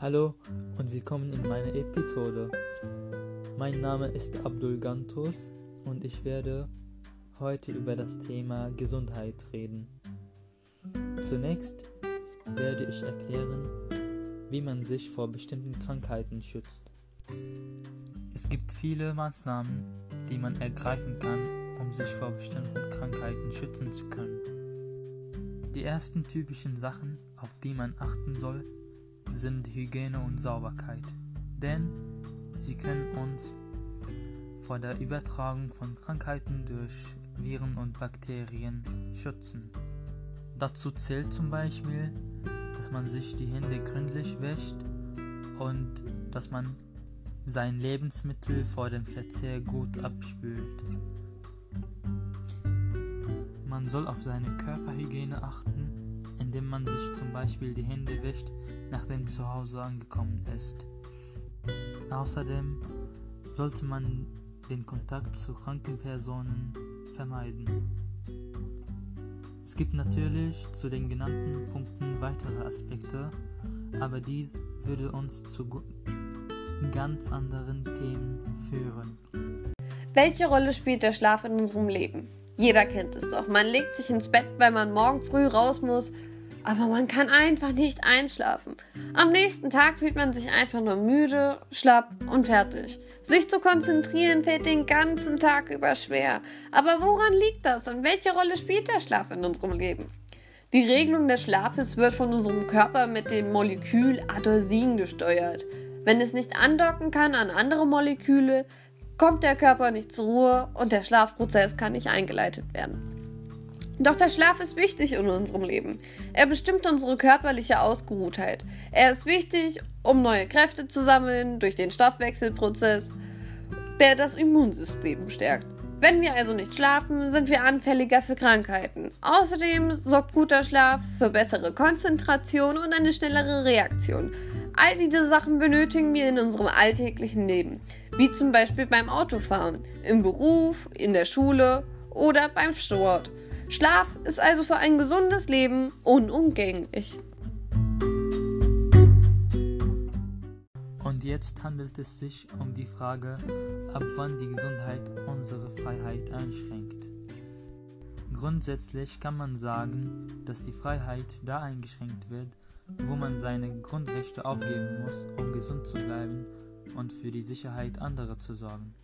Hallo und willkommen in meiner Episode. Mein Name ist Abdul Gantus und ich werde heute über das Thema Gesundheit reden. Zunächst werde ich erklären, wie man sich vor bestimmten Krankheiten schützt. Es gibt viele Maßnahmen, die man ergreifen kann, um sich vor bestimmten Krankheiten schützen zu können. Die ersten typischen Sachen, auf die man achten soll, sind Hygiene und Sauberkeit, denn sie können uns vor der Übertragung von Krankheiten durch Viren und Bakterien schützen. Dazu zählt zum Beispiel, dass man sich die Hände gründlich wäscht und dass man sein Lebensmittel vor dem Verzehr gut abspült. Man soll auf seine Körperhygiene achten, indem man sich zum Beispiel die Hände wäscht, nachdem zu Hause angekommen ist. Außerdem sollte man den Kontakt zu kranken Personen vermeiden. Es gibt natürlich zu den genannten Punkten weitere Aspekte, aber dies würde uns zu ganz anderen Themen führen. Welche Rolle spielt der Schlaf in unserem Leben? Jeder kennt es doch. Man legt sich ins Bett, weil man morgen früh raus muss, aber man kann einfach nicht einschlafen. Am nächsten Tag fühlt man sich einfach nur müde, schlapp und fertig. Sich zu konzentrieren fällt den ganzen Tag über schwer. Aber woran liegt das und welche Rolle spielt der Schlaf in unserem Leben? Die Regelung des Schlafes wird von unserem Körper mit dem Molekül Adesin gesteuert. Wenn es nicht andocken kann an andere Moleküle, kommt der Körper nicht zur Ruhe und der Schlafprozess kann nicht eingeleitet werden. Doch der Schlaf ist wichtig in unserem Leben. Er bestimmt unsere körperliche Ausgeruhtheit. Er ist wichtig, um neue Kräfte zu sammeln durch den Stoffwechselprozess, der das Immunsystem stärkt. Wenn wir also nicht schlafen, sind wir anfälliger für Krankheiten. Außerdem sorgt guter Schlaf für bessere Konzentration und eine schnellere Reaktion. All diese Sachen benötigen wir in unserem alltäglichen Leben, wie zum Beispiel beim Autofahren, im Beruf, in der Schule oder beim Sport. Schlaf ist also für ein gesundes Leben unumgänglich. Und jetzt handelt es sich um die Frage, ab wann die Gesundheit unsere Freiheit einschränkt. Grundsätzlich kann man sagen, dass die Freiheit da eingeschränkt wird, wo man seine Grundrechte aufgeben muss, um gesund zu bleiben und für die Sicherheit anderer zu sorgen.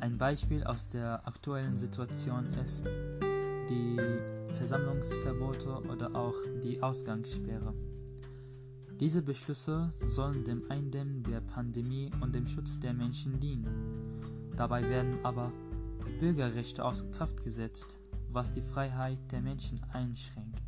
Ein Beispiel aus der aktuellen Situation ist, die Versammlungsverbote oder auch die Ausgangssperre. Diese Beschlüsse sollen dem Eindämmen der Pandemie und dem Schutz der Menschen dienen. Dabei werden aber Bürgerrechte außer Kraft gesetzt, was die Freiheit der Menschen einschränkt.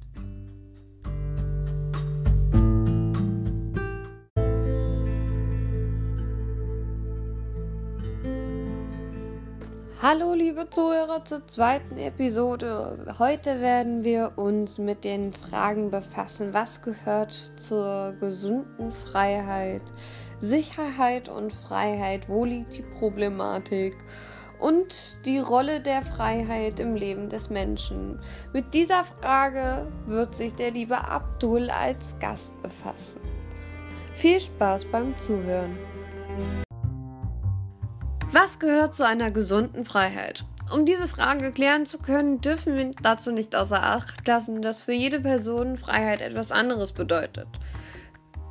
Hallo liebe Zuhörer zur zweiten Episode. Heute werden wir uns mit den Fragen befassen, was gehört zur gesunden Freiheit, Sicherheit und Freiheit, wo liegt die Problematik und die Rolle der Freiheit im Leben des Menschen. Mit dieser Frage wird sich der liebe Abdul als Gast befassen. Viel Spaß beim Zuhören. Was gehört zu einer gesunden Freiheit? Um diese Frage klären zu können, dürfen wir dazu nicht außer Acht lassen, dass für jede Person Freiheit etwas anderes bedeutet.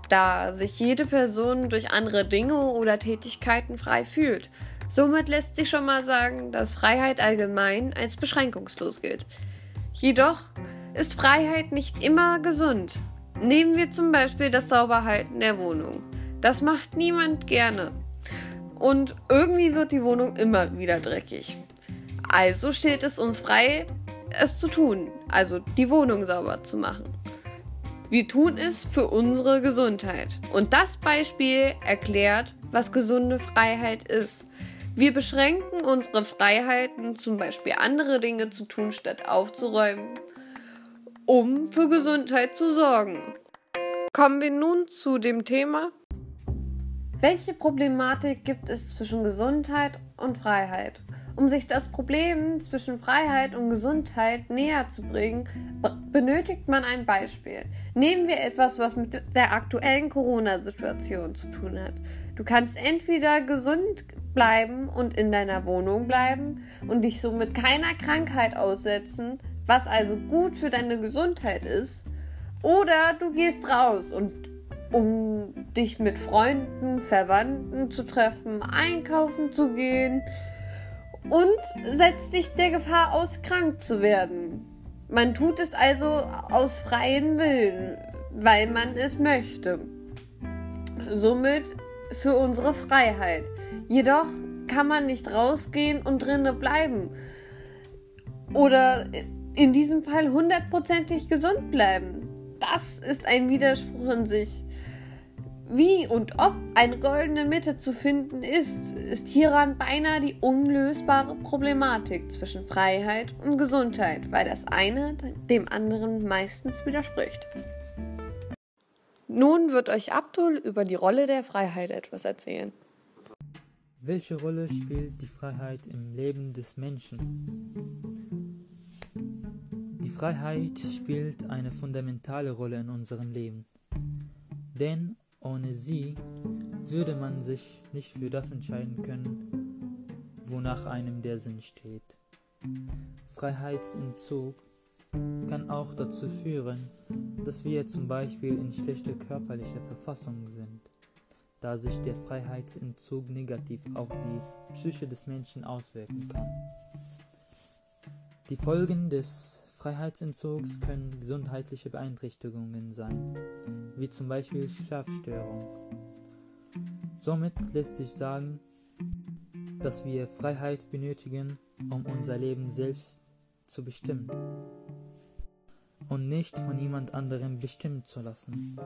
Da sich jede Person durch andere Dinge oder Tätigkeiten frei fühlt. Somit lässt sich schon mal sagen, dass Freiheit allgemein als beschränkungslos gilt. Jedoch ist Freiheit nicht immer gesund. Nehmen wir zum Beispiel das Sauberhalten der Wohnung. Das macht niemand gerne. Und irgendwie wird die Wohnung immer wieder dreckig. Also steht es uns frei, es zu tun, also die Wohnung sauber zu machen. Wir tun es für unsere Gesundheit. Und das Beispiel erklärt, was gesunde Freiheit ist. Wir beschränken unsere Freiheiten, zum Beispiel andere Dinge zu tun, statt aufzuräumen, um für Gesundheit zu sorgen. Kommen wir nun zu dem Thema welche Problematik gibt es zwischen Gesundheit und Freiheit? Um sich das Problem zwischen Freiheit und Gesundheit näher zu bringen, benötigt man ein Beispiel. Nehmen wir etwas, was mit der aktuellen Corona-Situation zu tun hat. Du kannst entweder gesund bleiben und in deiner Wohnung bleiben und dich somit keiner Krankheit aussetzen, was also gut für deine Gesundheit ist, oder du gehst raus und um dich mit Freunden, Verwandten zu treffen, einkaufen zu gehen und setzt dich der Gefahr aus, krank zu werden. Man tut es also aus freiem Willen, weil man es möchte. Somit für unsere Freiheit. Jedoch kann man nicht rausgehen und drinnen bleiben. Oder in diesem Fall hundertprozentig gesund bleiben. Das ist ein Widerspruch in sich. Wie und ob eine goldene Mitte zu finden ist, ist hieran beinahe die unlösbare Problematik zwischen Freiheit und Gesundheit, weil das eine dem anderen meistens widerspricht. Nun wird euch Abdul über die Rolle der Freiheit etwas erzählen. Welche Rolle spielt die Freiheit im Leben des Menschen? Freiheit spielt eine fundamentale Rolle in unserem Leben. Denn ohne sie würde man sich nicht für das entscheiden können, wonach einem der Sinn steht. Freiheitsentzug kann auch dazu führen, dass wir zum Beispiel in schlechter körperlicher Verfassung sind, da sich der Freiheitsentzug negativ auf die Psyche des Menschen auswirken kann. Die Folgen des Freiheitsentzugs können gesundheitliche Beeinträchtigungen sein, wie zum Beispiel Schlafstörung. Somit lässt sich sagen, dass wir Freiheit benötigen, um unser Leben selbst zu bestimmen und nicht von jemand anderem bestimmen zu lassen.